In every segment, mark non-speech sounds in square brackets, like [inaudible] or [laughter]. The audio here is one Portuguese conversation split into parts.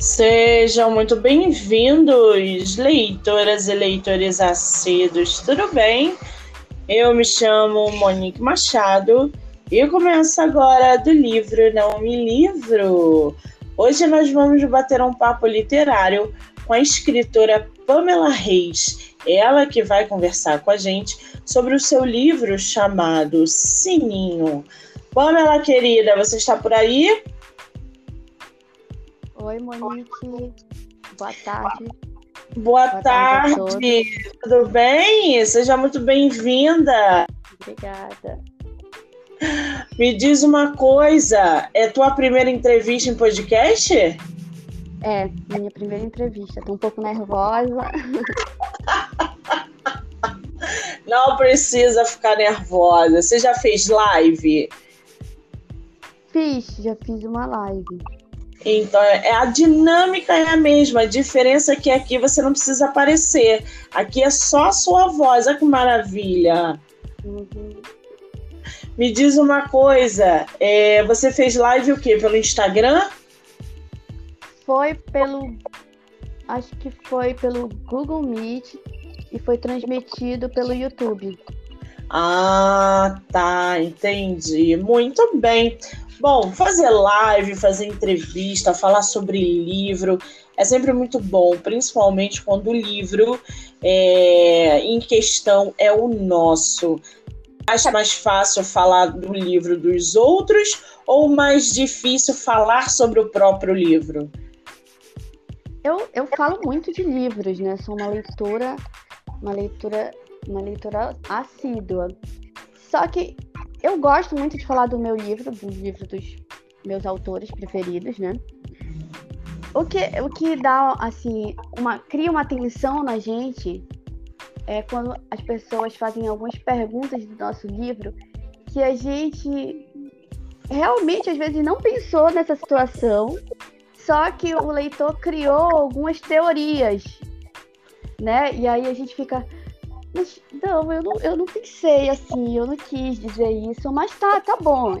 Sejam muito bem-vindos, leitoras e leitores assíduos, tudo bem? Eu me chamo Monique Machado e começo agora do livro Não Me Livro. Hoje nós vamos bater um papo literário com a escritora Pamela Reis, ela que vai conversar com a gente sobre o seu livro chamado Sininho. Pamela querida, você está por aí? Oi, Monique. Boa tarde. Boa, Boa tarde. tarde Tudo bem? Seja muito bem-vinda. Obrigada. Me diz uma coisa, é tua primeira entrevista em podcast? É, minha primeira entrevista. Tô um pouco nervosa. [laughs] Não precisa ficar nervosa. Você já fez live? Fiz, já fiz uma live. Então, é, a dinâmica é a mesma. A diferença é que aqui você não precisa aparecer. Aqui é só a sua voz. Olha que maravilha. Uhum. Me diz uma coisa. É, você fez live o quê? Pelo Instagram? Foi pelo. Acho que foi pelo Google Meet e foi transmitido pelo YouTube. Ah, tá, entendi. Muito bem. Bom, fazer live, fazer entrevista, falar sobre livro é sempre muito bom, principalmente quando o livro é, em questão é o nosso. Acha mais fácil falar do livro dos outros ou mais difícil falar sobre o próprio livro? Eu, eu falo muito de livros, né? Sou uma leitora, uma leitura, uma leitora assídua. Só que eu gosto muito de falar do meu livro, do livro dos meus autores preferidos, né? O que, o que dá, assim, uma, cria uma tensão na gente é quando as pessoas fazem algumas perguntas do nosso livro que a gente realmente, às vezes, não pensou nessa situação, só que o leitor criou algumas teorias, né? E aí a gente fica, mas não, eu não, eu não pensei assim, eu não quis dizer isso, mas tá, tá bom.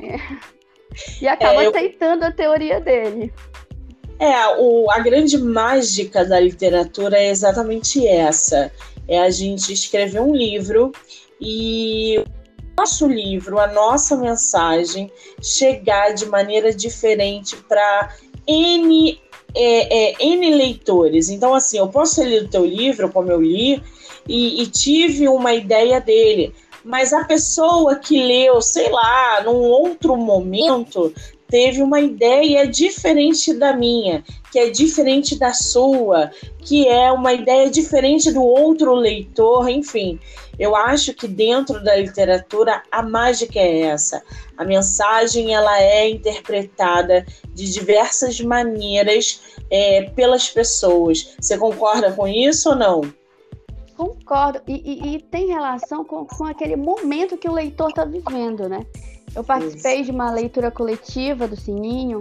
E acaba é, eu... aceitando a teoria dele. É, o, a grande mágica da literatura é exatamente essa. É a gente escrever um livro e o nosso livro, a nossa mensagem, chegar de maneira diferente para N, é, é, N leitores. Então, assim, eu posso ler o teu livro, como eu li, e, e tive uma ideia dele. Mas a pessoa que leu, sei lá, num outro momento, teve uma ideia diferente da minha, que é diferente da sua, que é uma ideia diferente do outro leitor, enfim. Eu acho que dentro da literatura a mágica é essa. A mensagem ela é interpretada de diversas maneiras é, pelas pessoas. Você concorda com isso ou não? Concordo. E, e, e tem relação com, com aquele momento que o leitor está vivendo, né? Eu participei Isso. de uma leitura coletiva do Sininho,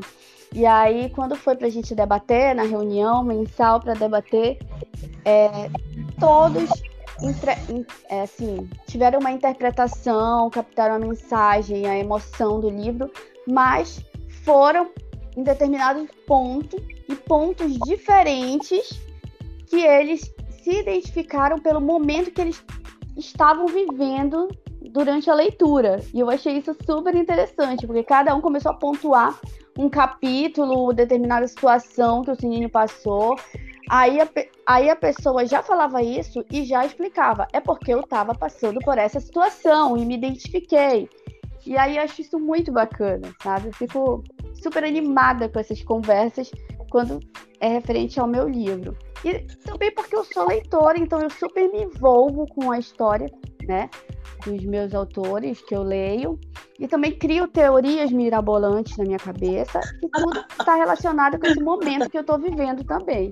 e aí, quando foi para a gente debater, na reunião mensal para debater, é, todos é, assim, tiveram uma interpretação, captaram a mensagem, a emoção do livro, mas foram em determinados pontos e pontos diferentes que eles se identificaram pelo momento que eles estavam vivendo durante a leitura. E eu achei isso super interessante, porque cada um começou a pontuar um capítulo, determinada situação que o Sininho passou. Aí a, aí a pessoa já falava isso e já explicava. É porque eu estava passando por essa situação e me identifiquei. E aí eu acho isso muito bacana, sabe? Eu fico super animada com essas conversas quando é referente ao meu livro. E também porque eu sou leitora, então eu super me envolvo com a história, né? Dos meus autores que eu leio. E também crio teorias mirabolantes na minha cabeça. E tudo está relacionado com esse momento que eu estou vivendo também.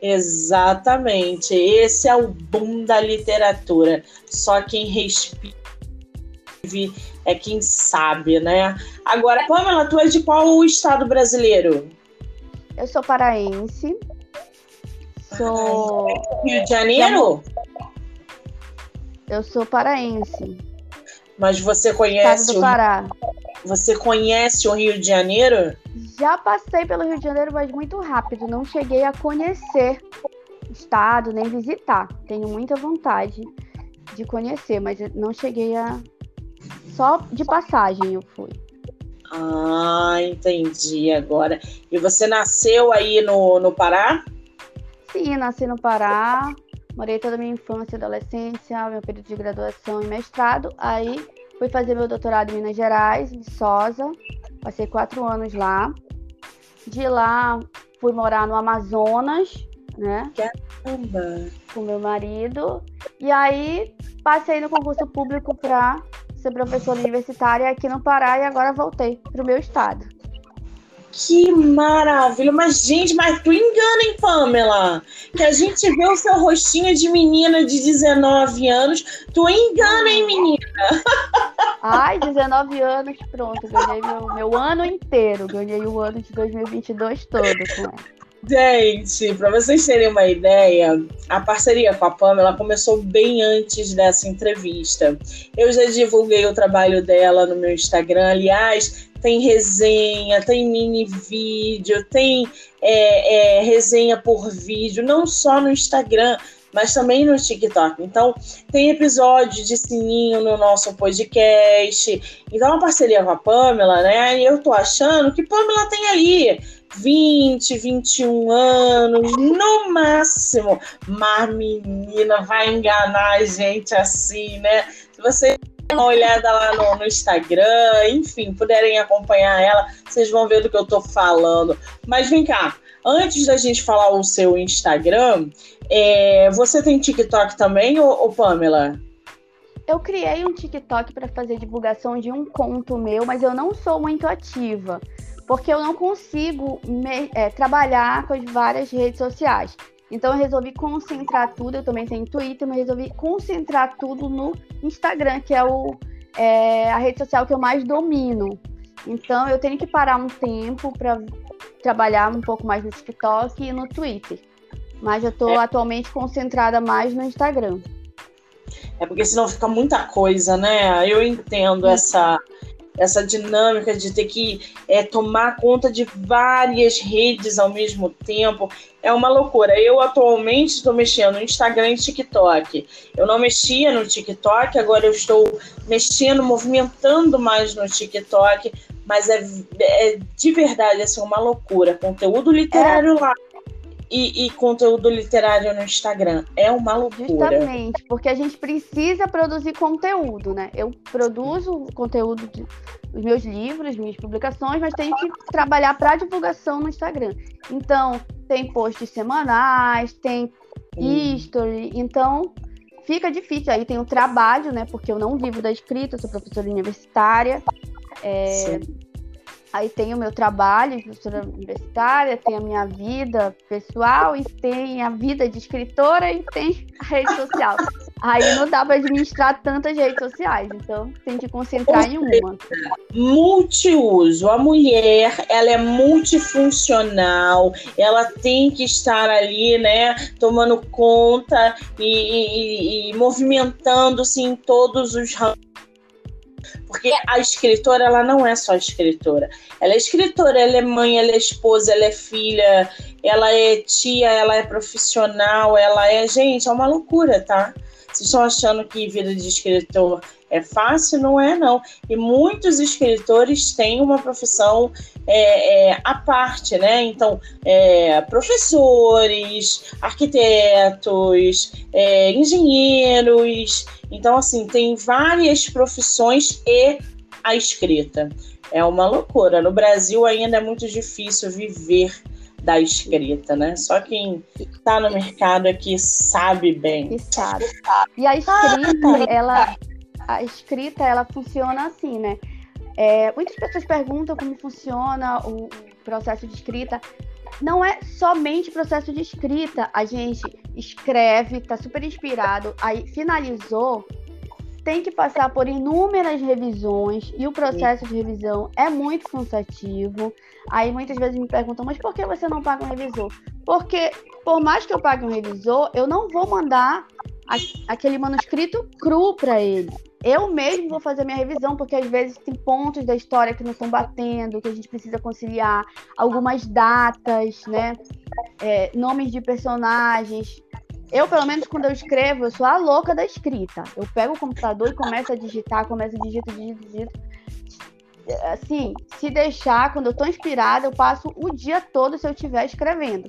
Exatamente. Esse é o boom da literatura. Só quem respira é quem sabe, né? Agora, Pamela, tu é de qual estado brasileiro? Eu sou paraense. Sou. Rio de Janeiro? Eu sou paraense. Mas você conhece. Estado do Pará. Você conhece o Rio de Janeiro? Já passei pelo Rio de Janeiro, mas muito rápido. Não cheguei a conhecer o estado, nem visitar. Tenho muita vontade de conhecer, mas não cheguei a. Só de passagem eu fui. Ah, entendi agora. E você nasceu aí no, no Pará? Sim, nasci no Pará. Morei toda a minha infância e adolescência, meu período de graduação e mestrado. Aí fui fazer meu doutorado em Minas Gerais, em Sosa. Passei quatro anos lá. De lá fui morar no Amazonas, né? Caramba! Com meu marido. E aí passei no concurso público para ser professora universitária aqui no Pará e agora voltei para o meu estado. Que maravilha! Mas, gente, mas tu engana, hein, Pamela? Que a gente vê o seu rostinho de menina de 19 anos. Tu engana, hein, menina? Ai, 19 anos, pronto. Ganhei meu, meu ano inteiro. Ganhei o ano de 2022 todo com ela. Gente, para vocês terem uma ideia, a parceria com a Pamela começou bem antes dessa entrevista. Eu já divulguei o trabalho dela no meu Instagram. Aliás, tem resenha, tem mini vídeo, tem é, é, resenha por vídeo, não só no Instagram, mas também no TikTok. Então, tem episódio de sininho no nosso podcast. Então, a parceria com a Pamela, né? E eu tô achando que Pamela tem ali 20, 21 anos, no máximo. Mas, menina, vai enganar a gente assim, né? Se você uma olhada lá no, no, Instagram, enfim, puderem acompanhar ela, vocês vão ver do que eu tô falando. Mas vem cá, antes da gente falar o seu Instagram, é, você tem TikTok também, ou, ou Pamela? Eu criei um TikTok para fazer divulgação de um conto meu, mas eu não sou muito ativa porque eu não consigo me, é, trabalhar com as várias redes sociais. Então eu resolvi concentrar tudo, eu também tenho Twitter, mas resolvi concentrar tudo no Instagram, que é, o, é a rede social que eu mais domino. Então eu tenho que parar um tempo para trabalhar um pouco mais no TikTok e no Twitter. Mas eu estou é. atualmente concentrada mais no Instagram. É porque senão fica muita coisa, né? Eu entendo essa essa dinâmica de ter que é, tomar conta de várias redes ao mesmo tempo é uma loucura. Eu atualmente estou mexendo no Instagram e TikTok. Eu não mexia no TikTok, agora eu estou mexendo, movimentando mais no TikTok, mas é, é de verdade assim, uma loucura. Conteúdo literário é. lá e, e, conteúdo literário no Instagram. É uma loucura. Justamente, porque a gente precisa produzir conteúdo, né? Eu produzo conteúdo de, dos meus livros, minhas publicações, mas tenho que trabalhar para divulgação no Instagram. Então, tem posts semanais, tem Sim. history, então fica difícil. Aí tem o trabalho, né? Porque eu não vivo da escrita, sou professora universitária. É, Aí tem o meu trabalho de professora universitária, tem a minha vida pessoal e tem a vida de escritora e tem a rede social. Aí não dá para administrar tantas redes sociais, então tem que concentrar em uma. Multiuso. A mulher, ela é multifuncional, ela tem que estar ali, né, tomando conta e, e, e movimentando-se em todos os ramos porque a escritora, ela não é só escritora. Ela é escritora, ela é mãe, ela é esposa, ela é filha, ela é tia, ela é profissional, ela é. Gente, é uma loucura, tá? Vocês estão achando que vida de escritor é fácil? Não é, não. E muitos escritores têm uma profissão é, é, à parte, né? Então, é, professores, arquitetos, é, engenheiros. Então, assim, tem várias profissões e a escrita. É uma loucura. No Brasil ainda é muito difícil viver da escrita, né? Só quem está no mercado aqui sabe bem. sabe. E a escrita, ela, a escrita, ela funciona assim, né? É, muitas pessoas perguntam como funciona o processo de escrita. Não é somente processo de escrita. A gente escreve, está super inspirado, aí finalizou, tem que passar por inúmeras revisões e o processo de revisão é muito cansativo. Aí muitas vezes me perguntam, mas por que você não paga um revisor? Porque por mais que eu pague um revisor, eu não vou mandar a, aquele manuscrito cru para ele. Eu mesmo vou fazer minha revisão, porque às vezes tem pontos da história que não estão batendo, que a gente precisa conciliar, algumas datas, né? É, nomes de personagens. Eu, pelo menos, quando eu escrevo, eu sou a louca da escrita. Eu pego o computador e começo a digitar, começo a digitar, digito, digito. Assim, se deixar, quando eu tô inspirada, eu passo o dia todo se eu estiver escrevendo.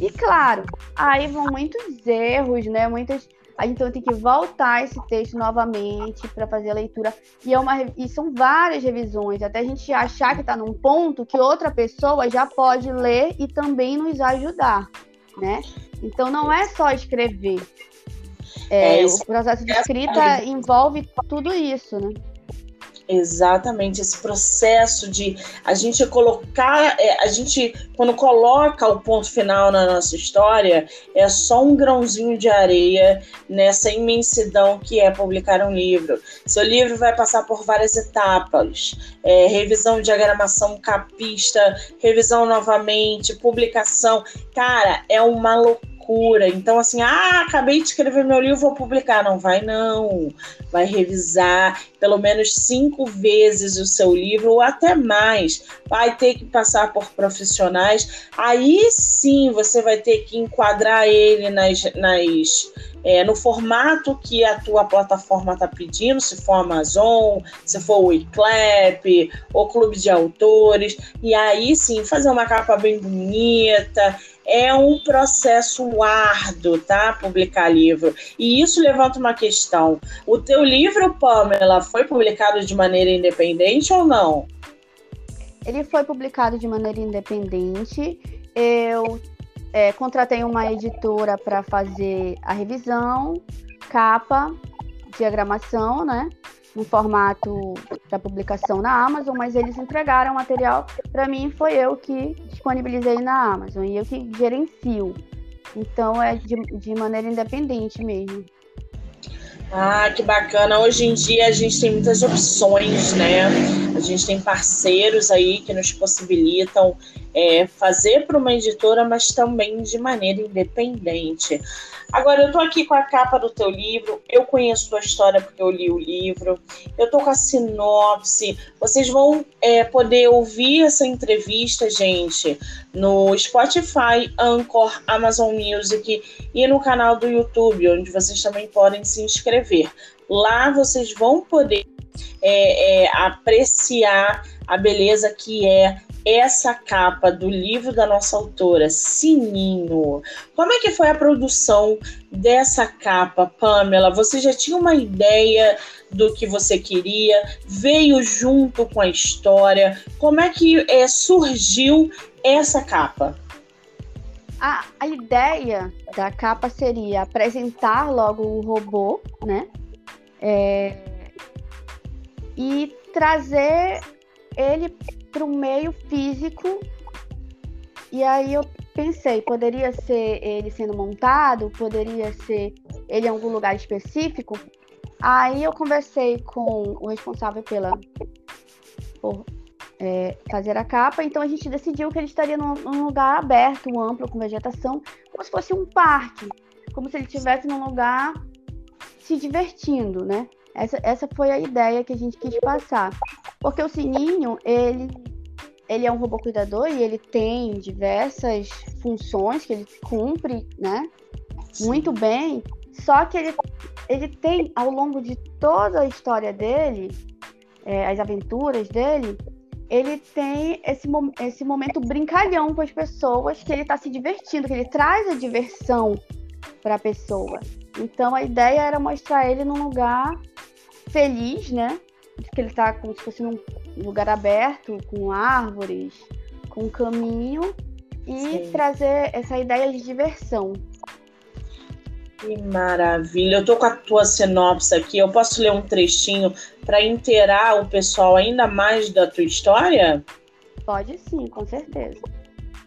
E claro, aí vão muitos erros, né? Muitas. A gente tem que voltar esse texto novamente para fazer a leitura. E, é uma, e são várias revisões, até a gente achar que está num ponto que outra pessoa já pode ler e também nos ajudar, né? Então não é só escrever. É, é o processo de escrita envolve tudo isso, né? Exatamente, esse processo de a gente colocar, é, a gente, quando coloca o ponto final na nossa história, é só um grãozinho de areia nessa imensidão que é publicar um livro. Seu livro vai passar por várias etapas: é, revisão, diagramação, capista, revisão novamente, publicação. Cara, é uma loucura Então, assim, ah, acabei de escrever meu livro, vou publicar. Não vai, não. Vai revisar pelo menos cinco vezes o seu livro, ou até mais. Vai ter que passar por profissionais. Aí sim você vai ter que enquadrar ele nas. nas é, no formato que a tua plataforma está pedindo, se for Amazon, se for o Eclap, ou Clube de Autores, e aí sim fazer uma capa bem bonita, é um processo árduo, tá? Publicar livro. E isso levanta uma questão. O teu livro, Pamela, foi publicado de maneira independente ou não? Ele foi publicado de maneira independente. Eu é, contratei uma editora para fazer a revisão, capa, diagramação, né? No formato da publicação na Amazon, mas eles entregaram o material para mim foi eu que disponibilizei na Amazon e eu que gerencio. Então é de, de maneira independente mesmo. Ah, que bacana. Hoje em dia a gente tem muitas opções, né? A gente tem parceiros aí que nos possibilitam é, fazer para uma editora, mas também de maneira independente. Agora, eu estou aqui com a capa do teu livro, eu conheço a história porque eu li o livro, eu estou com a sinopse. Vocês vão é, poder ouvir essa entrevista, gente, no Spotify, Anchor, Amazon Music e no canal do YouTube, onde vocês também podem se inscrever. Lá vocês vão poder é, é, apreciar a beleza que é essa capa do livro da nossa autora, Sininho. Como é que foi a produção dessa capa, Pamela? Você já tinha uma ideia do que você queria? Veio junto com a história? Como é que é, surgiu essa capa? A, a ideia da capa seria apresentar logo o robô, né? É, e trazer ele para o meio físico. E aí eu pensei, poderia ser ele sendo montado, poderia ser ele em algum lugar específico. Aí eu conversei com o responsável pela por é, fazer a capa, então a gente decidiu que ele estaria num, num, lugar aberto, amplo, com vegetação, como se fosse um parque, como se ele estivesse num lugar se divertindo, né? Essa, essa foi a ideia que a gente quis passar. Porque o Sininho, ele, ele é um robô cuidador e ele tem diversas funções que ele cumpre, né? Muito bem. Só que ele, ele tem, ao longo de toda a história dele, é, as aventuras dele, ele tem esse, esse momento brincalhão com as pessoas, que ele está se divertindo, que ele traz a diversão para a pessoa. Então a ideia era mostrar ele num lugar feliz, né? Que ele tá como se fosse num lugar aberto, com árvores, com caminho, e Sim. trazer essa ideia de diversão. Que maravilha! Eu tô com a tua sinopse aqui. Eu posso ler um trechinho para inteirar o pessoal ainda mais da tua história? Pode sim, com certeza.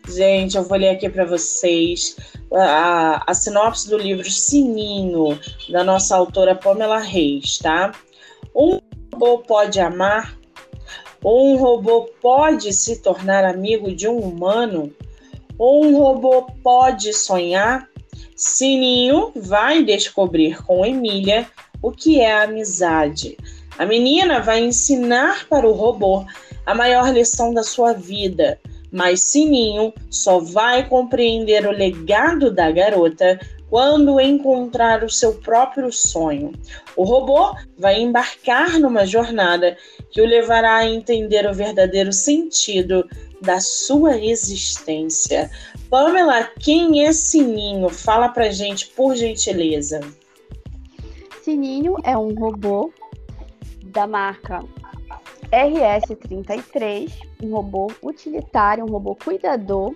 Gente, eu vou ler aqui para vocês a, a sinopse do livro Sininho, da nossa autora Pamela Reis, tá? Um robô pode amar? Ou um robô pode se tornar amigo de um humano? Ou um robô pode sonhar? Sininho vai descobrir com Emília o que é amizade. A menina vai ensinar para o robô a maior lição da sua vida, mas Sininho só vai compreender o legado da garota quando encontrar o seu próprio sonho. O robô vai embarcar numa jornada que o levará a entender o verdadeiro sentido da sua existência. Pamela, quem é Sininho? Fala pra gente, por gentileza. Sininho é um robô da marca RS33, um robô utilitário, um robô cuidador,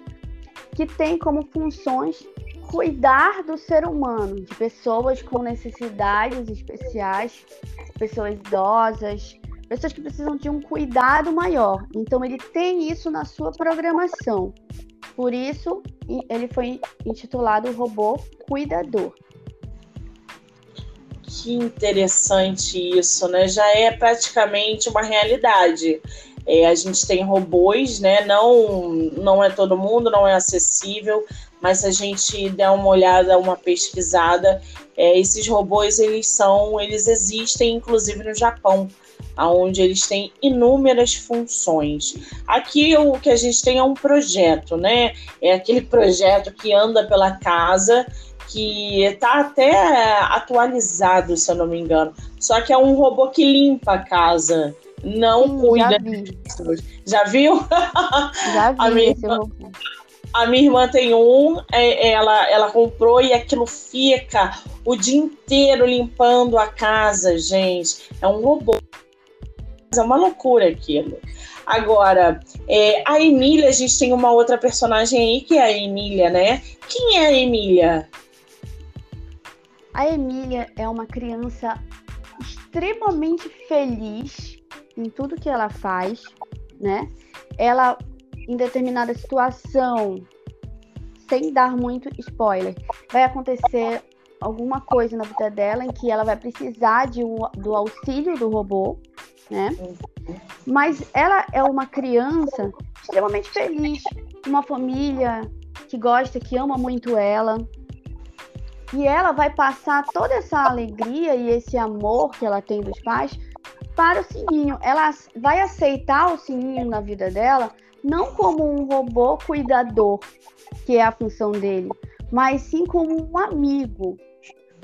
que tem como funções cuidar do ser humano, de pessoas com necessidades especiais, pessoas idosas, pessoas que precisam de um cuidado maior. Então ele tem isso na sua programação. Por isso ele foi intitulado Robô Cuidador. Que interessante isso, né? Já é praticamente uma realidade. É, a gente tem robôs, né? Não, não é todo mundo, não é acessível, mas se a gente der uma olhada, uma pesquisada, é, esses robôs eles são, eles existem inclusive no Japão, onde eles têm inúmeras funções. Aqui o que a gente tem é um projeto, né? É aquele [laughs] projeto que anda pela casa que está até atualizado, se eu não me engano. Só que é um robô que limpa a casa, não Sim, cuida. Já, vi. já viu? [laughs] Já vi a minha, irmã, a minha irmã tem um, é, ela, ela comprou e aquilo fica o dia inteiro limpando a casa, gente. É um robô. É uma loucura aquilo. Agora, é, a Emília, a gente tem uma outra personagem aí que é a Emília, né? Quem é a Emília? A Emília é uma criança extremamente feliz em tudo que ela faz, né? Ela, em determinada situação, sem dar muito spoiler, vai acontecer alguma coisa na vida dela em que ela vai precisar de, do auxílio do robô, né? Mas ela é uma criança extremamente feliz, uma família que gosta, que ama muito ela, e ela vai passar toda essa alegria e esse amor que ela tem dos pais para o sininho. Ela vai aceitar o sininho na vida dela não como um robô cuidador, que é a função dele, mas sim como um amigo,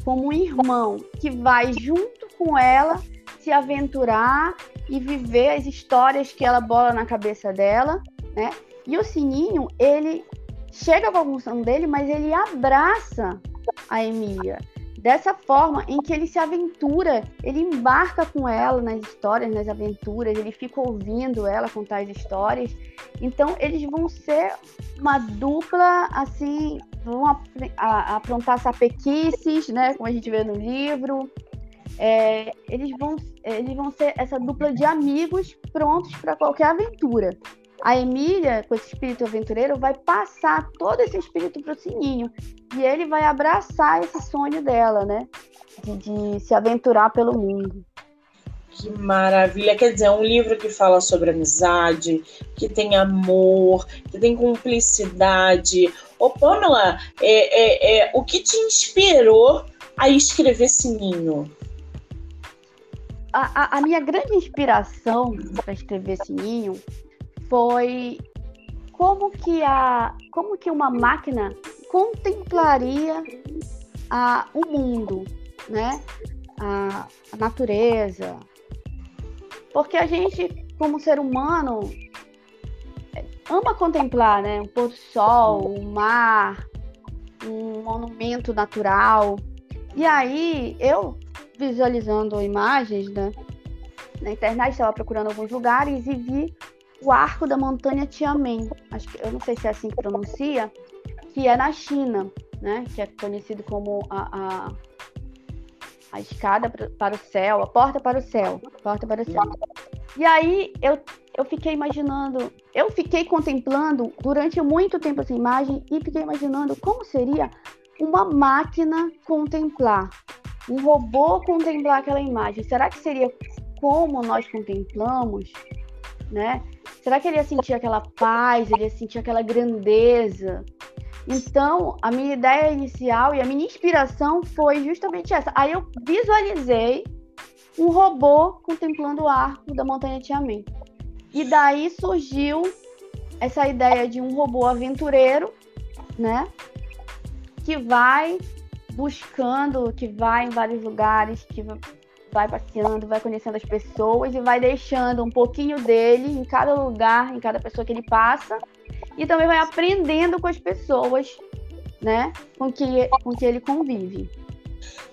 como um irmão que vai junto com ela se aventurar e viver as histórias que ela bola na cabeça dela, né? E o sininho, ele chega com a função dele, mas ele abraça a Emília. Dessa forma em que ele se aventura, ele embarca com ela nas histórias, nas aventuras, ele fica ouvindo ela contar as histórias. Então, eles vão ser uma dupla, assim, vão aprontar sapequices, né, como a gente vê no livro. É, eles, vão, eles vão ser essa dupla de amigos prontos para qualquer aventura a Emília, com esse espírito aventureiro, vai passar todo esse espírito para o Sininho. E ele vai abraçar esse sonho dela, né? De, de, se aventurar pelo mundo. Que maravilha! Quer dizer, é um livro que fala sobre amizade, que tem amor, que tem cumplicidade. Ô, Pamela, é, é, é, o que te inspirou a escrever Sininho? A, a, a minha grande inspiração para escrever Sininho foi como que a como que uma máquina contemplaria a, o mundo, né? A, a natureza. Porque a gente, como ser humano, ama contemplar, né? Um pôr do sol, um mar, um monumento natural. E aí, eu visualizando imagens, né? Na internet, estava procurando alguns lugares e vi o arco da montanha Tianmen, acho que eu não sei se é assim que pronuncia, que é na China, né? Que é conhecido como a, a, a escada para o céu, a porta para o céu, porta para o céu. E aí eu, eu fiquei imaginando, eu fiquei contemplando durante muito tempo essa imagem e fiquei imaginando como seria uma máquina contemplar, um robô contemplar aquela imagem. Será que seria como nós contemplamos, né? Será que ele ia sentir aquela paz, ele ia sentir aquela grandeza? Então, a minha ideia inicial e a minha inspiração foi justamente essa. Aí eu visualizei um robô contemplando o arco da montanha Tiamen. E daí surgiu essa ideia de um robô aventureiro, né? Que vai buscando, que vai em vários lugares, que vai passeando, vai conhecendo as pessoas e vai deixando um pouquinho dele em cada lugar, em cada pessoa que ele passa, e também vai aprendendo com as pessoas, né, com que, com que ele convive.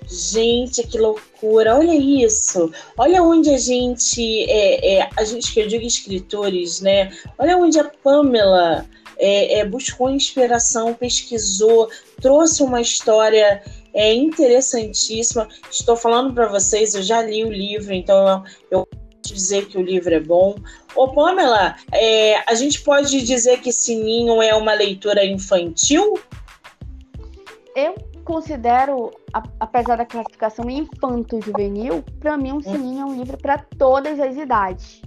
Gente, que loucura! Olha isso! Olha onde a gente, é, é, a gente que eu digo escritores, né? Olha onde a Pamela é, é, buscou inspiração, pesquisou, trouxe uma história é interessantíssima. Estou falando para vocês, eu já li o livro, então eu, posso dizer que o livro é bom. Ô, Pamela, é, a gente pode dizer que Sininho é uma leitura infantil? Eu considero, apesar da classificação infanto-juvenil, para mim, um. Sininho é um livro para todas as idades.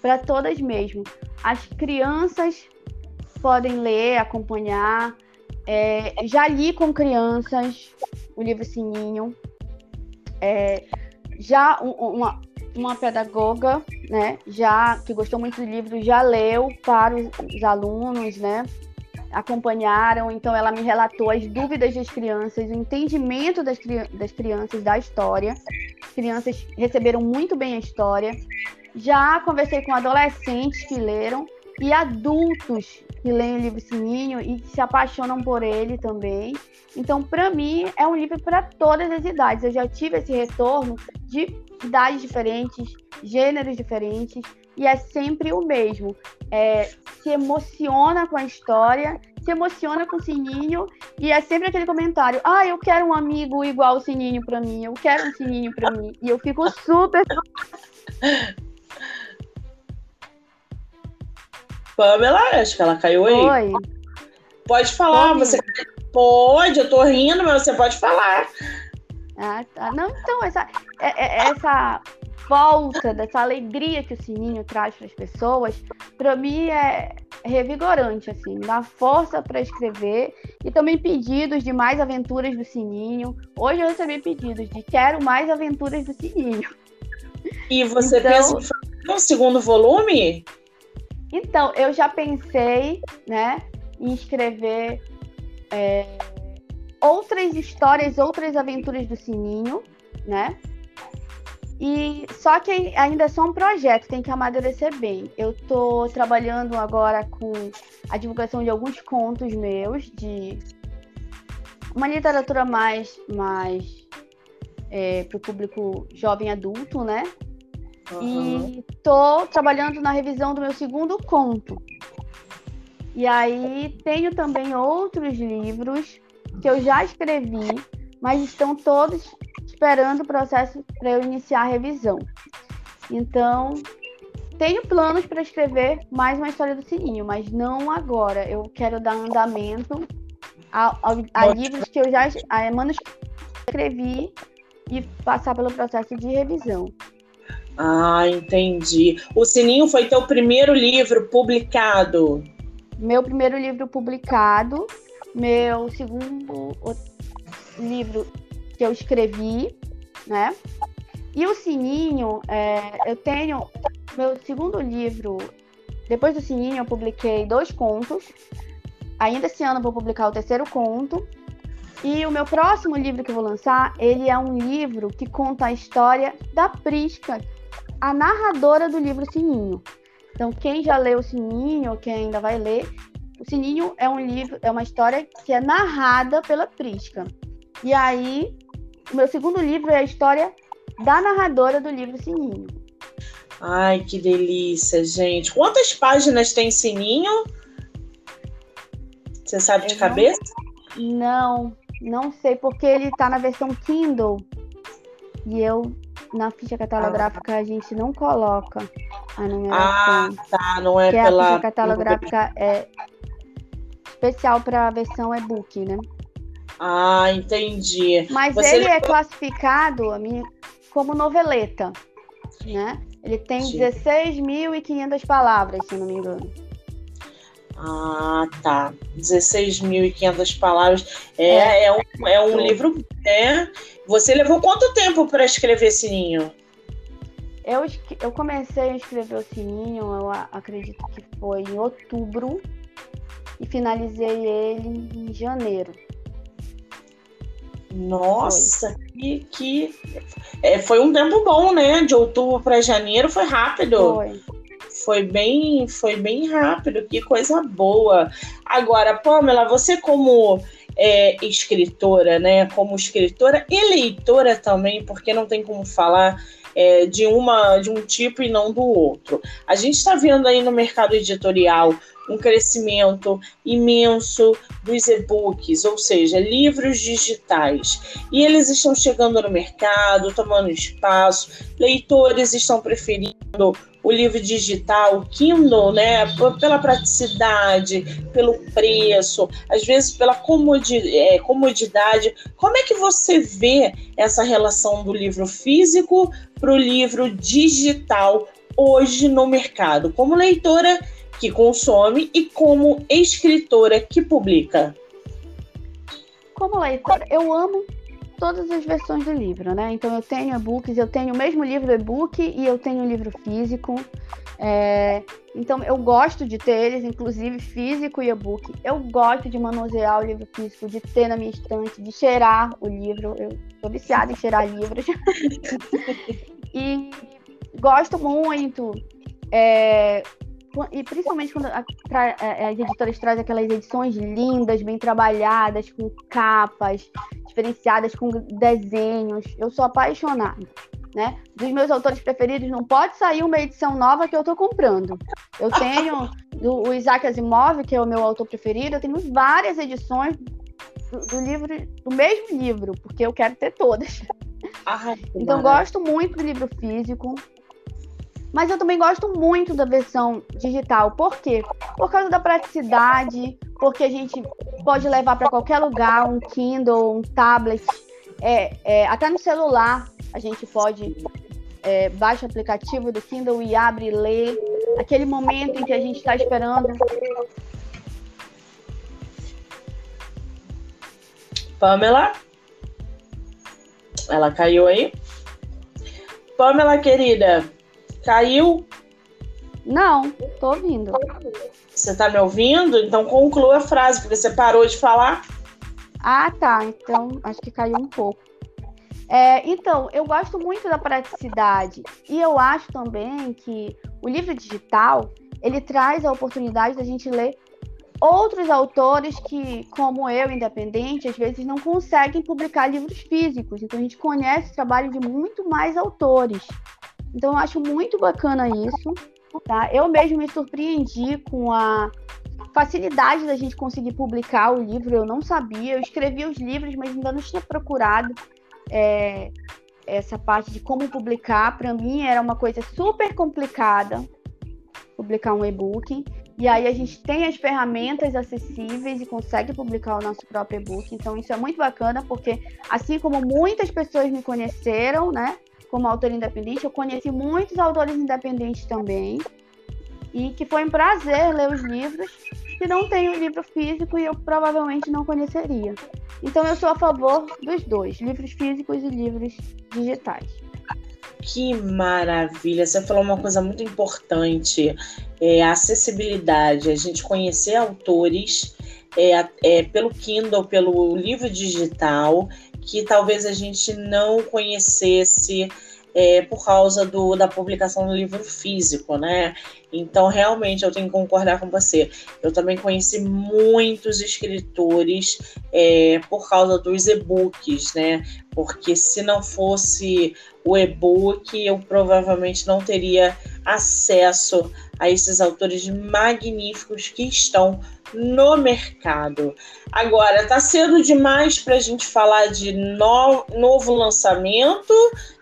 Para todas mesmo. As crianças podem ler, acompanhar. É, já li com crianças o livro Sininho. É, já um, uma, uma pedagoga, né, já que gostou muito do livro, já leu para os, os alunos, né, acompanharam, então ela me relatou as dúvidas das crianças, o entendimento das, das crianças da história. As crianças receberam muito bem a história. Já conversei com adolescentes que leram e adultos que leem o livro Sininho e se apaixonam por ele também. Então, para mim, é um livro para todas as idades. Eu já tive esse retorno de idades diferentes, gêneros diferentes, e é sempre o mesmo. É, se emociona com a história, se emociona com o Sininho, e é sempre aquele comentário: ah, eu quero um amigo igual o Sininho para mim, eu quero um Sininho para mim. E eu fico super. Pamela, acho que ela caiu aí. Oi. Pode falar, você pode, eu tô rindo, mas você pode falar. Ah, tá. Não, então, essa, é, é, essa volta, dessa alegria que o sininho traz para as pessoas, para mim é revigorante, assim, dá força para escrever e também pedidos de mais aventuras do sininho. Hoje eu recebi pedidos de quero mais aventuras do sininho. E você então, pensa em fazer um segundo volume? Então, eu já pensei, né, em escrever é, outras histórias, outras aventuras do Sininho, né? E só que ainda é só um projeto, tem que amadurecer bem. Eu tô trabalhando agora com a divulgação de alguns contos meus, de uma literatura mais, mais é, para o público jovem adulto, né? Uhum. E tô trabalhando na revisão do meu segundo conto. E aí tenho também outros livros que eu já escrevi, mas estão todos esperando o processo para eu iniciar a revisão. Então, tenho planos para escrever mais uma história do Sininho, mas não agora. Eu quero dar andamento a, a, a livros que eu já a manuscritos escrevi e passar pelo processo de revisão. Ah, entendi. O Sininho foi teu primeiro livro publicado? Meu primeiro livro publicado, meu segundo livro que eu escrevi, né? E o Sininho, é, eu tenho meu segundo livro. Depois do Sininho, eu publiquei dois contos. Ainda esse ano vou publicar o terceiro conto. E o meu próximo livro que eu vou lançar, ele é um livro que conta a história da Prisca, a narradora do livro Sininho. Então, quem já leu o Sininho, ou quem ainda vai ler, o Sininho é um livro, é uma história que é narrada pela Prisca. E aí, o meu segundo livro é a história da narradora do livro Sininho. Ai, que delícia, gente. Quantas páginas tem Sininho? Você sabe de Eu cabeça? Não, não sei, porque ele está na versão Kindle. E eu na ficha catalográfica a gente não coloca a numeração. Ah, tá, não é que pela. A ficha catalográfica é especial para a versão e-book, né? Ah, entendi. Mas Você ele é classificado a mim, como noveleta, né? Ele tem 16.500 palavras, se não me engano. Ah, tá. 16.500 palavras. É, é. é um, é um livro. É. Você levou quanto tempo para escrever Sininho? Eu, eu comecei a escrever o Sininho, eu acredito que foi em outubro, e finalizei ele em janeiro. Nossa, foi. que, que... É, foi um tempo bom, né? De outubro para janeiro foi rápido. Foi. Foi bem, foi bem rápido, que coisa boa. Agora, Pamela, você como é, escritora, né? Como escritora e leitora também, porque não tem como falar é, de, uma, de um tipo e não do outro. A gente está vendo aí no mercado editorial um crescimento imenso dos e-books, ou seja, livros digitais. E eles estão chegando no mercado, tomando espaço, leitores estão preferindo o livro digital, o Kindle, né, pela praticidade, pelo preço, às vezes pela é, comodidade. Como é que você vê essa relação do livro físico para o livro digital hoje no mercado, como leitora que consome e como escritora que publica? Como leitora, eu amo todas as versões do livro, né? Então eu tenho e-books, eu tenho o mesmo livro e-book e eu tenho um livro físico. É... Então eu gosto de ter eles, inclusive físico e e-book. Eu gosto de manusear o livro físico, de ter na minha estante, de cheirar o livro. Eu sou viciada em cheirar livros. [laughs] e gosto muito. É, e principalmente quando a, a, as editoras trazem aquelas edições lindas, bem trabalhadas, com capas diferenciadas, com desenhos. Eu sou apaixonada. Né? Dos meus autores preferidos, não pode sair uma edição nova que eu estou comprando. Eu tenho [laughs] do, o Isaac Asimov, que é o meu autor preferido, eu tenho várias edições do, do livro, do mesmo livro, porque eu quero ter todas. Ah, então, gosto muito do livro físico. Mas eu também gosto muito da versão digital. Por quê? Por causa da praticidade, porque a gente pode levar para qualquer lugar um Kindle, um tablet, é, é, até no celular a gente pode é, baixa o aplicativo do Kindle e abre e lê. Aquele momento em que a gente está esperando. Pamela? Ela caiu aí? Pamela, querida, Caiu? Não, tô ouvindo. Você tá me ouvindo? Então conclua a frase, porque você parou de falar. Ah, tá. Então acho que caiu um pouco. É, então, eu gosto muito da praticidade e eu acho também que o livro digital ele traz a oportunidade da gente ler outros autores que, como eu, independente, às vezes não conseguem publicar livros físicos. Então a gente conhece o trabalho de muito mais autores. Então eu acho muito bacana isso, tá? Eu mesmo me surpreendi com a facilidade da gente conseguir publicar o livro, eu não sabia, eu escrevi os livros, mas ainda não tinha procurado é, essa parte de como publicar. Para mim era uma coisa super complicada publicar um e-book. E aí a gente tem as ferramentas acessíveis e consegue publicar o nosso próprio e-book. Então isso é muito bacana, porque assim como muitas pessoas me conheceram, né? Como autor independente, eu conheci muitos autores independentes também, e que foi um prazer ler os livros, que não tem um livro físico e eu provavelmente não conheceria. Então eu sou a favor dos dois, livros físicos e livros digitais. Que maravilha! Você falou uma coisa muito importante, é a acessibilidade, a gente conhecer autores é, é, pelo Kindle, pelo livro digital que talvez a gente não conhecesse é, por causa do, da publicação do livro físico, né? Então, realmente, eu tenho que concordar com você. Eu também conheci muitos escritores é, por causa dos e-books, né? Porque se não fosse o e-book, eu provavelmente não teria acesso a esses autores magníficos que estão no mercado. Agora, tá cedo demais para a gente falar de no, novo lançamento,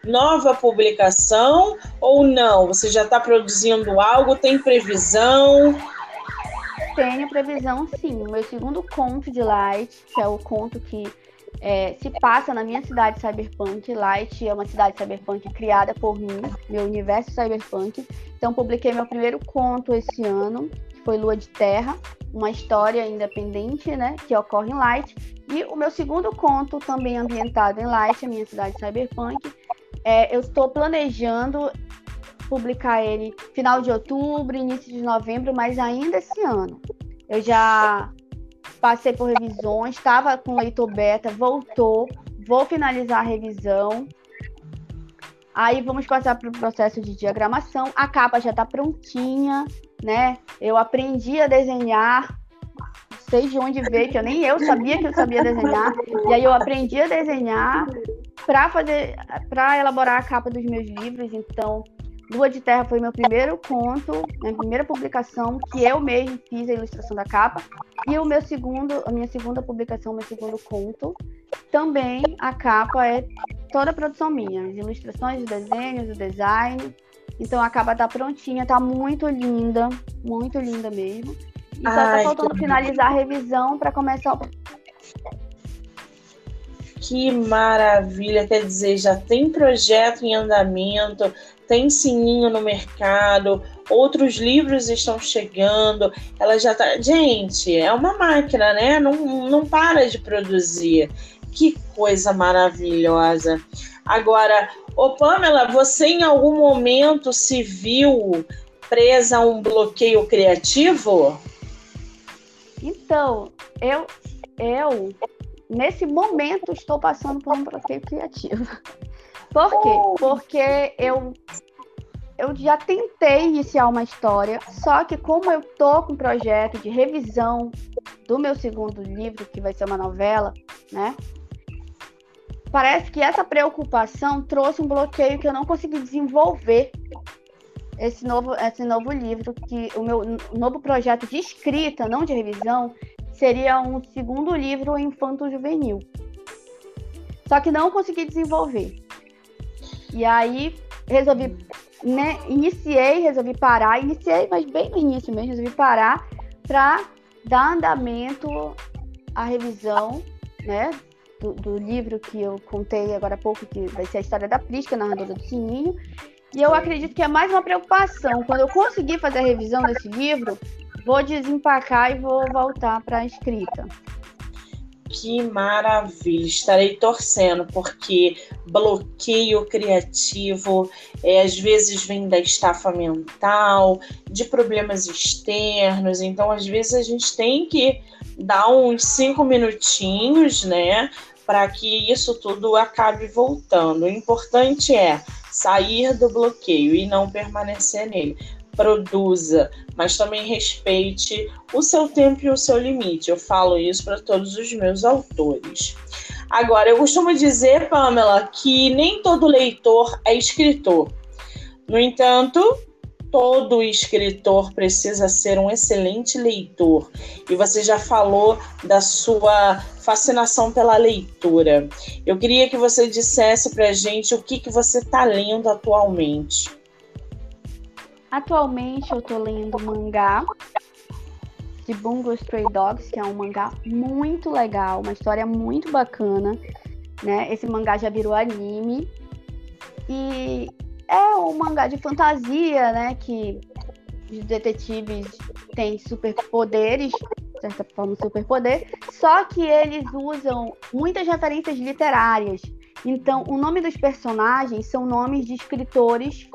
nova publicação ou não? Você já está produzindo algo? Tem previsão? Tenho previsão, sim. Meu segundo conto de Light, que é o conto que é, se passa na minha cidade cyberpunk. Light é uma cidade cyberpunk criada por mim, meu universo cyberpunk. Então, publiquei meu primeiro conto esse ano, que foi Lua de Terra. uma história independente, né, que ocorre em Light. E o meu segundo conto, também ambientado em Light, a minha cidade cyberpunk, é, eu estou planejando publicar ele final de outubro, início de novembro, mas ainda esse ano. Eu já passei por revisões, estava com leitor beta, voltou, vou finalizar a revisão. Aí vamos passar para o processo de diagramação. A capa já está prontinha, né? Eu aprendi a desenhar, sei de onde veio, que eu nem eu sabia que eu sabia desenhar. E aí eu aprendi a desenhar para fazer, para elaborar a capa dos meus livros. Então, Lua de Terra foi meu primeiro conto, minha primeira publicação que eu mesmo fiz a ilustração da capa. E o meu segundo, a minha segunda publicação, meu segundo conto, também a capa é toda a produção minha, as ilustrações, os desenhos, o design. Então a capa tá prontinha, tá muito linda, muito linda mesmo. E só tá faltando finalizar a revisão para começar o que maravilha! Quer dizer, já tem projeto em andamento, tem sininho no mercado, outros livros estão chegando, ela já tá. Gente, é uma máquina, né? Não, não para de produzir. Que coisa maravilhosa. Agora, ô Pamela, você em algum momento se viu presa a um bloqueio criativo? Então, eu, eu nesse momento estou passando por um bloqueio criativo. Por quê? Oh. Porque eu eu já tentei iniciar uma história, só que como eu tô com um projeto de revisão do meu segundo livro, que vai ser uma novela, né? Parece que essa preocupação trouxe um bloqueio que eu não consegui desenvolver esse novo, esse novo livro, que o meu novo projeto de escrita, não de revisão, seria um segundo livro infanto-juvenil. Só que não consegui desenvolver. E aí resolvi, né, iniciei, resolvi parar, iniciei, mas bem no início mesmo, resolvi parar para dar andamento à revisão, né, do, do, livro que eu contei agora há pouco, que vai ser a história da Prisca, narradora do Sininho. E eu acredito que é mais uma preocupação. Quando eu conseguir fazer a revisão desse livro, vou desempacar e vou voltar para a escrita. Que maravilha! Estarei torcendo, porque bloqueio criativo é, às vezes vem da estafa mental, de problemas externos, então às vezes a gente tem que dar uns cinco minutinhos, né, para que isso tudo acabe voltando. O importante é sair do bloqueio e não permanecer nele. Produza, mas também respeite o seu tempo e o seu limite. Eu falo isso para todos os meus autores. Agora, eu costumo dizer, Pamela, que nem todo leitor é escritor. No entanto, todo escritor precisa ser um excelente leitor. E você já falou da sua fascinação pela leitura. Eu queria que você dissesse para a gente o que, que você está lendo atualmente. Atualmente eu tô lendo mangá de Bungo Stray Dogs, que é um mangá muito legal, uma história muito bacana, né? Esse mangá já virou anime e é um mangá de fantasia, né? Que os detetives têm superpoderes, de certa forma, superpoder, só que eles usam muitas referências literárias. Então, o nome dos personagens são nomes de escritores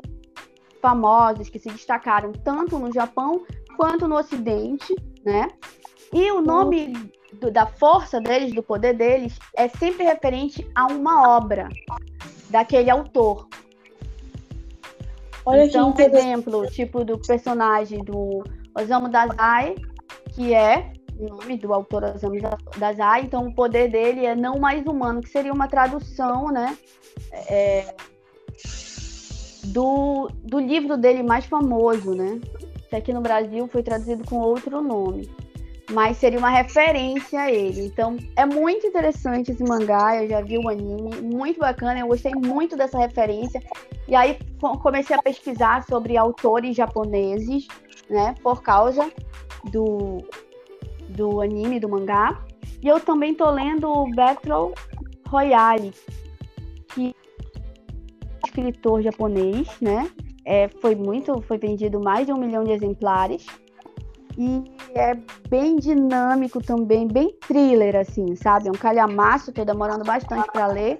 famosos que se destacaram tanto no Japão quanto no Ocidente, né? E o nome do, da força deles, do poder deles, é sempre referente a uma obra daquele autor. Olha então, que exemplo, tipo do personagem do Osamu Dazai, que é o nome do autor Osamu Dazai, então o poder dele é não mais humano, que seria uma tradução, né? É, do, do livro dele mais famoso, né? Que aqui no Brasil foi traduzido com outro nome. Mas seria uma referência a ele. Então, é muito interessante esse mangá. Eu já vi o anime, muito bacana. Eu gostei muito dessa referência. E aí comecei a pesquisar sobre autores japoneses, né? Por causa do, do anime, do mangá. E eu também tô lendo Battle Royale, escritor japonês, né? É, foi muito, foi vendido mais de um milhão de exemplares. E é bem dinâmico também, bem thriller, assim, sabe? É um calhamaço, tô demorando bastante para ler,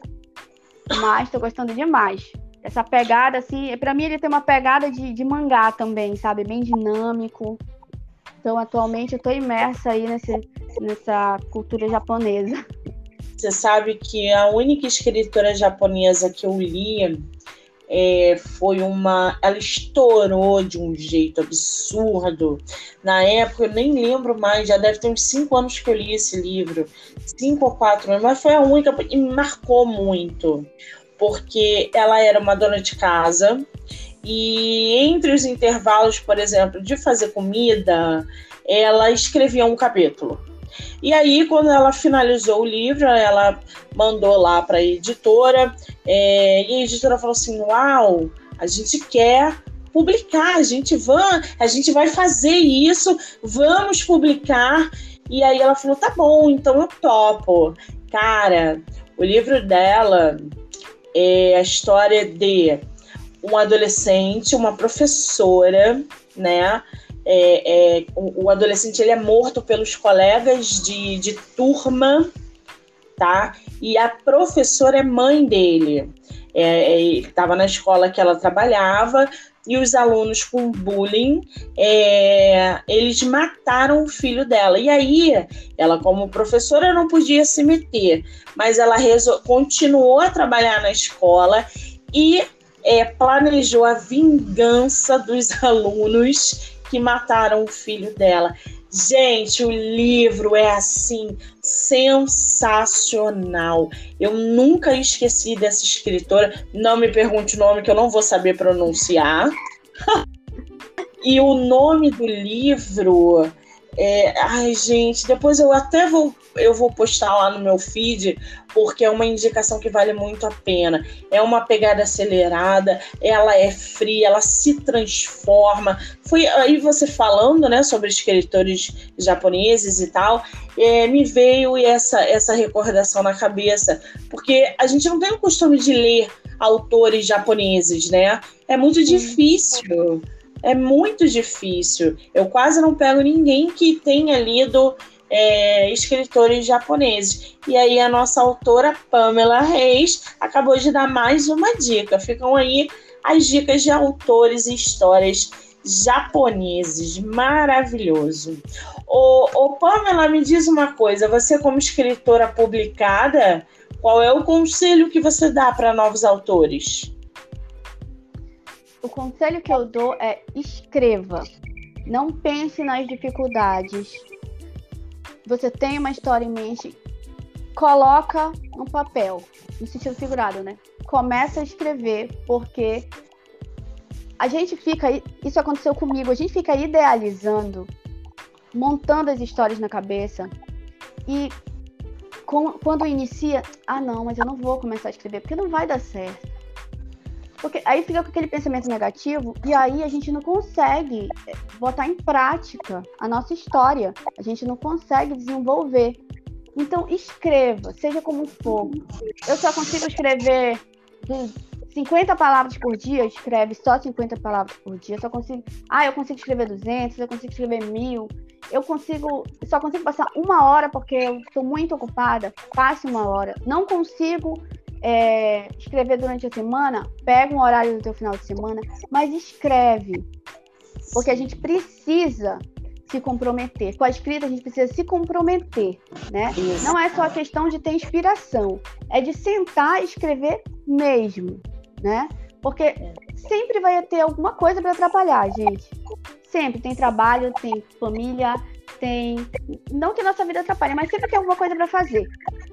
mas tô gostando demais. Essa pegada, assim, para mim ele tem uma pegada de, de mangá também, sabe? Bem dinâmico. Então, atualmente, eu tô imersa aí nesse, nessa cultura japonesa. Você sabe que a única escritora japonesa que eu li é, foi uma. Ela estourou de um jeito absurdo. Na época, eu nem lembro mais, já deve ter uns cinco anos que eu li esse livro cinco ou quatro anos, mas foi a única e me marcou muito, porque ela era uma dona de casa. E entre os intervalos, por exemplo, de fazer comida, ela escrevia um capítulo. E aí, quando ela finalizou o livro, ela mandou lá para a editora, é, e a editora falou assim: Uau, a gente quer publicar, a gente vai, a gente vai fazer isso, vamos publicar. E aí ela falou: tá bom, então eu topo. Cara, o livro dela é a história de um adolescente, uma professora, né? É, é, o, o, adolescente ele é morto pelos colegas de, de turma, tá? E a professora é mãe dele. É, é estava na escola que ela trabalhava e os alunos com bullying, é, eles mataram o filho dela. E aí, ela como professora não podia se meter, mas ela continuou a trabalhar na escola e é, planejou a vingança dos [laughs] alunos que mataram o filho dela. Gente, o livro é assim sensacional. Eu nunca esqueci dessa escritora. Não me pergunte o nome que eu não vou saber pronunciar. [laughs] e o nome do livro é, ai, gente, depois eu até vou, eu vou postar lá no meu feed, porque é uma indicação que vale muito a pena. É uma pegada acelerada, ela é fria, ela se transforma. Foi aí você falando, né, sobre escritores japoneses e tal, é, me veio essa, essa recordação na cabeça, porque a gente não tem o costume de ler autores japoneses, né? É muito difícil é muito difícil. Eu quase não pego ninguém que tenha lido é, escritores japoneses. E aí a nossa autora Pamela Reis acabou de dar mais uma dica. Ficam aí as dicas de autores e histórias japoneses. Maravilhoso. Ô Pamela, me diz uma coisa. Você como escritora publicada, qual é o conselho que você dá para novos autores? o conselho que eu dou é escreva. Não pense nas dificuldades. Você tem uma história em mente, coloca no papel, no sentido figurado, né? Começa a escrever, porque a gente fica, isso aconteceu comigo, a gente fica idealizando, montando as histórias na cabeça e com, quando inicia, ah não, mas eu não vou começar a escrever porque não vai dar certo. Porque aí fica com aquele pensamento negativo e aí a gente não consegue é, botar em prática a nossa história. A gente não consegue desenvolver. Então escreva, seja como for. Eu só consigo escrever 50 palavras por dia, escreve só 50 palavras por dia. Eu só consigo. Ah, eu consigo escrever 200, eu consigo escrever mil. Eu consigo. Só consigo passar uma hora porque eu estou muito ocupada. Passe uma hora. Não consigo é, escrever durante a semana, pega um horário do teu final de semana, mas escreve. Porque a gente precisa se comprometer. Com a escrita, a gente precisa se comprometer, né? Isso. Não é só a questão de ter inspiração, é de sentar e escrever mesmo, né? Porque sempre vai ter alguma coisa para atrapalhar, gente. Sempre tem trabalho, tem família, tem. Não que nossa vida atrapalhe, mas sempre tem alguma coisa para fazer,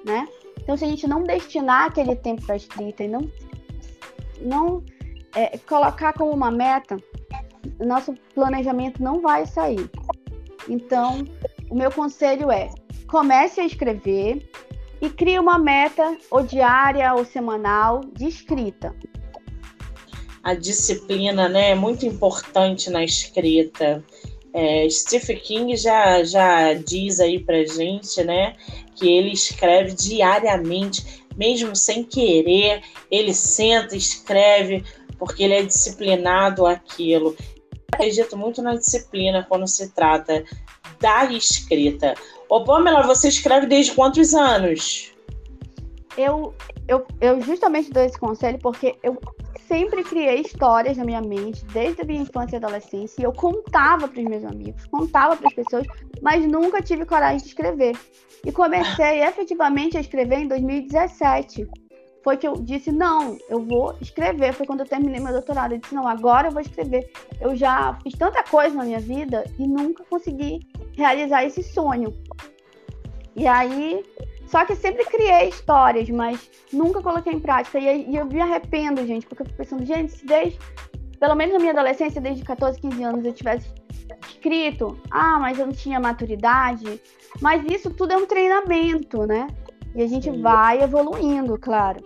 né? Então, se a gente não destinar aquele tempo para escrita e não, não é, colocar como uma meta, nosso planejamento não vai sair. Então, o meu conselho é: comece a escrever e crie uma meta ou diária ou semanal de escrita. A disciplina, né, é muito importante na escrita. É, Stephen King já, já diz aí pra gente, né, que ele escreve diariamente, mesmo sem querer, ele senta, escreve, porque ele é disciplinado aquilo. acredito muito na disciplina quando se trata da escrita. Ô, Pamela, você escreve desde quantos anos? Eu, eu, eu justamente dou esse conselho porque eu sempre criei histórias na minha mente, desde a minha infância e adolescência, e eu contava para os meus amigos, contava para as pessoas, mas nunca tive coragem de escrever. E comecei [laughs] efetivamente a escrever em 2017. Foi que eu disse, não, eu vou escrever. Foi quando eu terminei meu doutorado. Eu disse, não, agora eu vou escrever. Eu já fiz tanta coisa na minha vida e nunca consegui realizar esse sonho. E aí só que sempre criei histórias, mas nunca coloquei em prática. E, e eu me arrependo, gente, porque eu fico pensando, gente, se desde, pelo menos na minha adolescência, desde 14, 15 anos, eu tivesse escrito, ah, mas eu não tinha maturidade. Mas isso tudo é um treinamento, né? E a gente vai evoluindo, claro.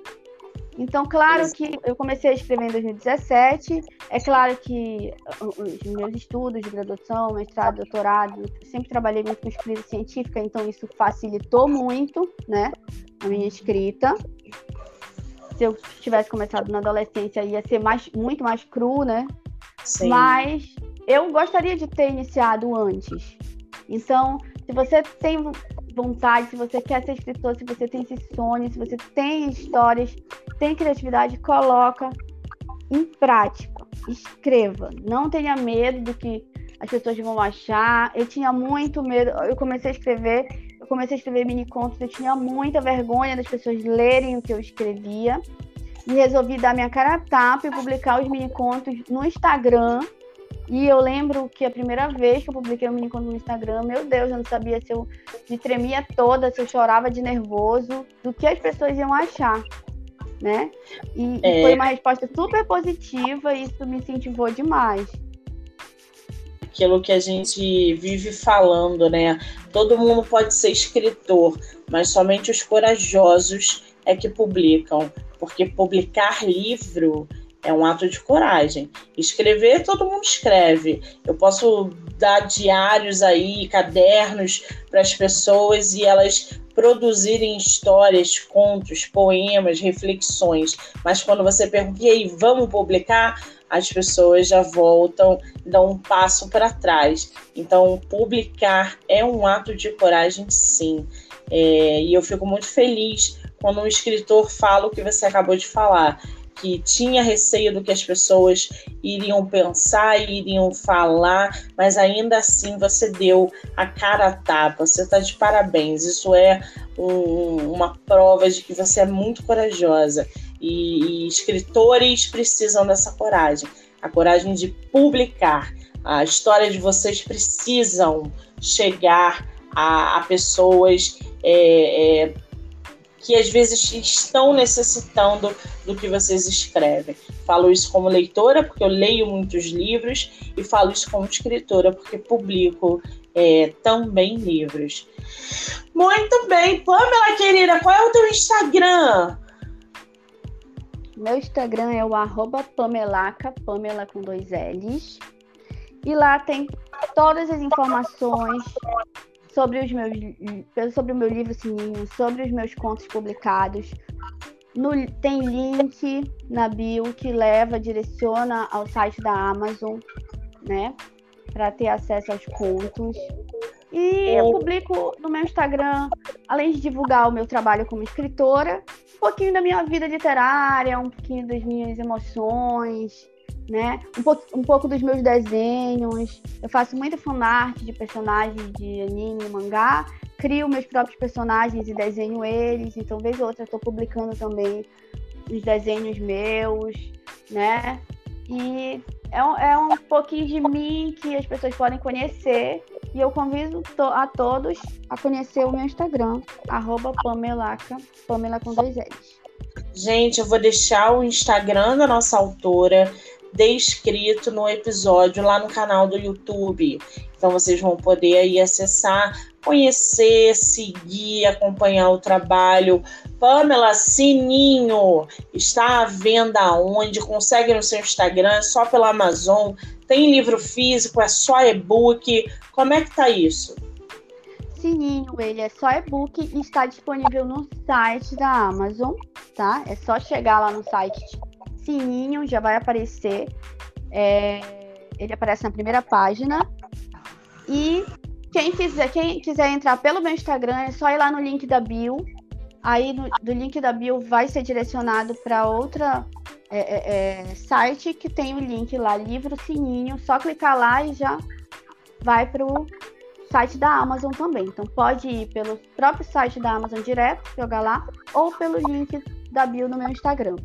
Então, claro que eu comecei a escrever em 2017. É claro que os meus estudos de graduação, mestrado, doutorado, sempre trabalhei muito com escrita científica, então isso facilitou muito, né, a minha escrita. Se eu tivesse começado na adolescência, ia ser mais, muito mais cru, né? Sim. Mas eu gostaria de ter iniciado antes. Então, se você tem vontade, se você quer ser escritor, se você tem esse sonho, se você tem histórias, tem criatividade, coloca em prática. Escreva. Não tenha medo do que as pessoas vão achar. Eu tinha muito medo. Eu comecei a escrever, eu comecei a escrever mini contos, eu tinha muita vergonha das pessoas lerem o que eu escrevia. E resolvi dar minha cara a tapa e publicar os mini contos no Instagram e eu lembro que a primeira vez que eu publiquei um mini conto no Instagram, meu Deus, eu não sabia se eu me tremia toda, se eu chorava de nervoso, do que as pessoas iam achar, né? E, é... e foi uma resposta super positiva e isso me incentivou demais. Aquilo que a gente vive falando, né? Todo mundo pode ser escritor, mas somente os corajosos é que publicam, porque publicar livro é um ato de coragem. Escrever, todo mundo escreve. Eu posso dar diários aí, cadernos para as pessoas e elas produzirem histórias, contos, poemas, reflexões. Mas quando você pergunta, e aí, vamos publicar? As pessoas já voltam, dão um passo para trás. Então, publicar é um ato de coragem, sim. É, e eu fico muito feliz quando um escritor fala o que você acabou de falar que tinha receio do que as pessoas iriam pensar, iriam falar, mas ainda assim você deu a cara a tapa. Você está de parabéns. Isso é um, uma prova de que você é muito corajosa. E, e escritores precisam dessa coragem a coragem de publicar. A história de vocês precisam chegar a, a pessoas é, é, que às vezes estão necessitando do que vocês escrevem. Falo isso como leitora, porque eu leio muitos livros, e falo isso como escritora, porque publico é, também livros. Muito bem, Pamela querida, qual é o teu Instagram? Meu Instagram é o arroba Pamelaca, Pamela com dois L's. E lá tem todas as informações sobre os meus sobre o meu livro Sininho, sobre os meus contos publicados. No, tem link na bio que leva, direciona ao site da Amazon, né? Para ter acesso aos contos. E eu publico no meu Instagram, além de divulgar o meu trabalho como escritora, um pouquinho da minha vida literária, um pouquinho das minhas emoções, né? Um pouco, um pouco dos meus desenhos. Eu faço muita fanart de personagens de anime, mangá. Crio meus próprios personagens e desenho eles. Então, vez ou outra, tô publicando também os desenhos meus, né? E é um, é um pouquinho de mim que as pessoas podem conhecer. E eu convido to a todos a conhecer o meu Instagram, arroba Pamelaca, Pamela com dois L's. Gente, eu vou deixar o Instagram da nossa autora descrito no episódio lá no canal do YouTube. Então vocês vão poder aí acessar, conhecer, seguir, acompanhar o trabalho. Pamela Sininho está à venda onde? Consegue no seu Instagram, só pela Amazon. Tem livro físico, é só e-book. Como é que tá isso? Sininho, ele é só e-book e está disponível no site da Amazon, tá? É só chegar lá no site sininho, já vai aparecer. É, ele aparece na primeira página. E quem quiser, quem quiser entrar pelo meu Instagram, é só ir lá no link da bio. Aí no, do link da bio vai ser direcionado para outra é, é, é, site que tem o link lá, livro sininho. Só clicar lá e já vai para o site da Amazon também. Então pode ir pelo próprio site da Amazon direto, jogar lá, ou pelo link da bio no meu Instagram.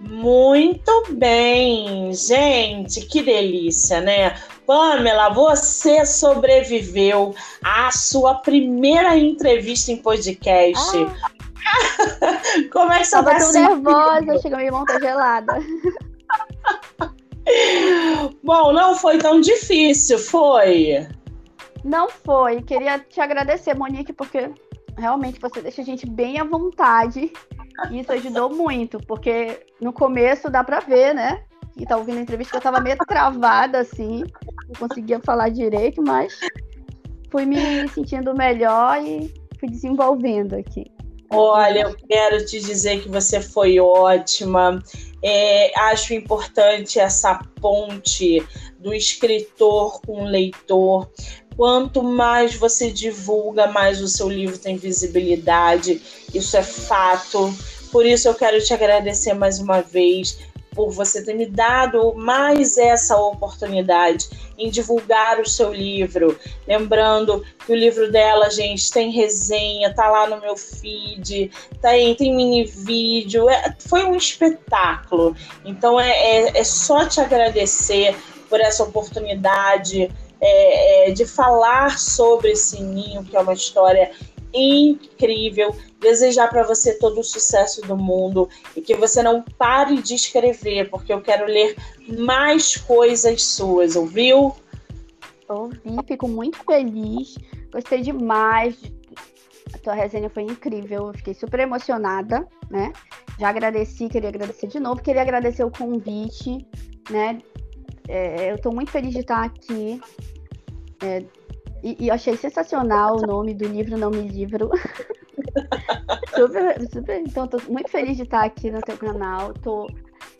Muito bem, gente, que delícia, né? Pamela, você sobreviveu à sua primeira entrevista em podcast. Ah. [laughs] Como é que você Tava tá tão nervosa, chegou minha mão tá gelada. [laughs] Bom, não foi tão difícil, foi? Não foi. Queria te agradecer, Monique, porque realmente você deixa a gente bem à vontade. E isso ajudou muito, porque no começo dá pra ver, né? E tá ouvindo a entrevista que eu tava meio travada, assim. Não conseguia falar direito, mas fui me sentindo melhor e fui desenvolvendo aqui. Olha, eu quero te dizer que você foi ótima. É, acho importante essa ponte do escritor com o leitor. Quanto mais você divulga, mais o seu livro tem visibilidade. Isso é fato. Por isso eu quero te agradecer mais uma vez por você ter me dado mais essa oportunidade em divulgar o seu livro. Lembrando que o livro dela, gente, tem resenha, tá lá no meu feed, tem, tem mini vídeo, é, foi um espetáculo. Então é, é, é só te agradecer por essa oportunidade é, é, de falar sobre esse ninho, que é uma história incrível. Desejar para você todo o sucesso do mundo e que você não pare de escrever, porque eu quero ler mais coisas suas, ouviu? Ouvi, fico muito feliz. Gostei demais. A tua resenha foi incrível. Eu fiquei super emocionada, né? Já agradeci, queria agradecer de novo. Queria agradecer o convite, né? É, eu estou muito feliz de estar aqui. É, e, e achei sensacional o nome do livro Não Me Livro. [laughs] super, super, então, estou muito feliz de estar aqui no teu canal. Tô,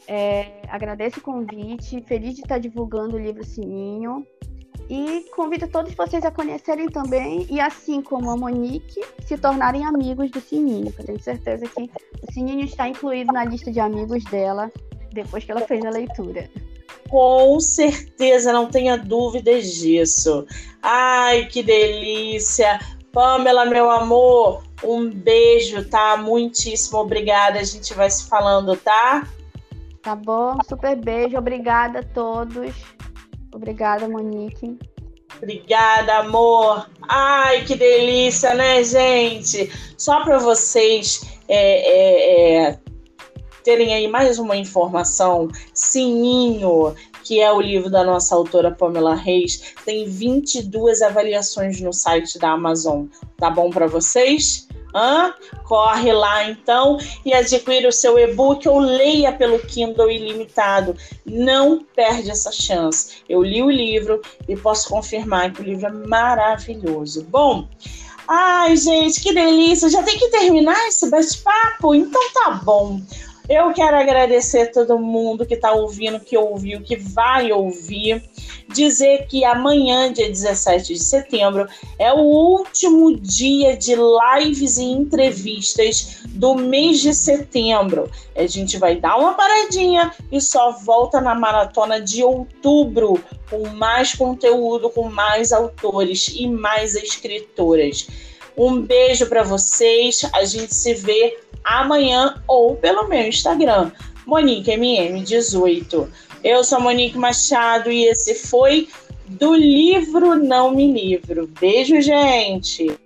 é, agradeço o convite, feliz de estar divulgando o livro Sininho. E convido todos vocês a conhecerem também, e assim como a Monique, se tornarem amigos do Sininho. Eu tenho certeza que o Sininho está incluído na lista de amigos dela depois que ela fez a leitura. Com certeza, não tenha dúvidas disso. Ai, que delícia! Pamela, meu amor, um beijo, tá? Muitíssimo obrigada. A gente vai se falando, tá? Tá bom, super beijo. Obrigada a todos. Obrigada, Monique. Obrigada, amor. Ai, que delícia, né, gente? Só para vocês é, é, é, terem aí mais uma informação, Sininho, que é o livro da nossa autora Pamela Reis, tem 22 avaliações no site da Amazon. Tá bom para vocês? Hã? Corre lá então e adquira o seu e-book ou leia pelo Kindle ilimitado. Não perde essa chance. Eu li o livro e posso confirmar que o livro é maravilhoso. Bom, ai gente, que delícia! Já tem que terminar esse bate-papo? Então tá bom. Eu quero agradecer a todo mundo que está ouvindo, que ouviu, que vai ouvir. Dizer que amanhã, dia 17 de setembro, é o último dia de lives e entrevistas do mês de setembro. A gente vai dar uma paradinha e só volta na maratona de outubro com mais conteúdo, com mais autores e mais escritoras. Um beijo para vocês. A gente se vê amanhã ou pelo meu Instagram, MoniqueMM18. Eu sou Monique Machado e esse foi do livro Não Me Livro. Beijo, gente!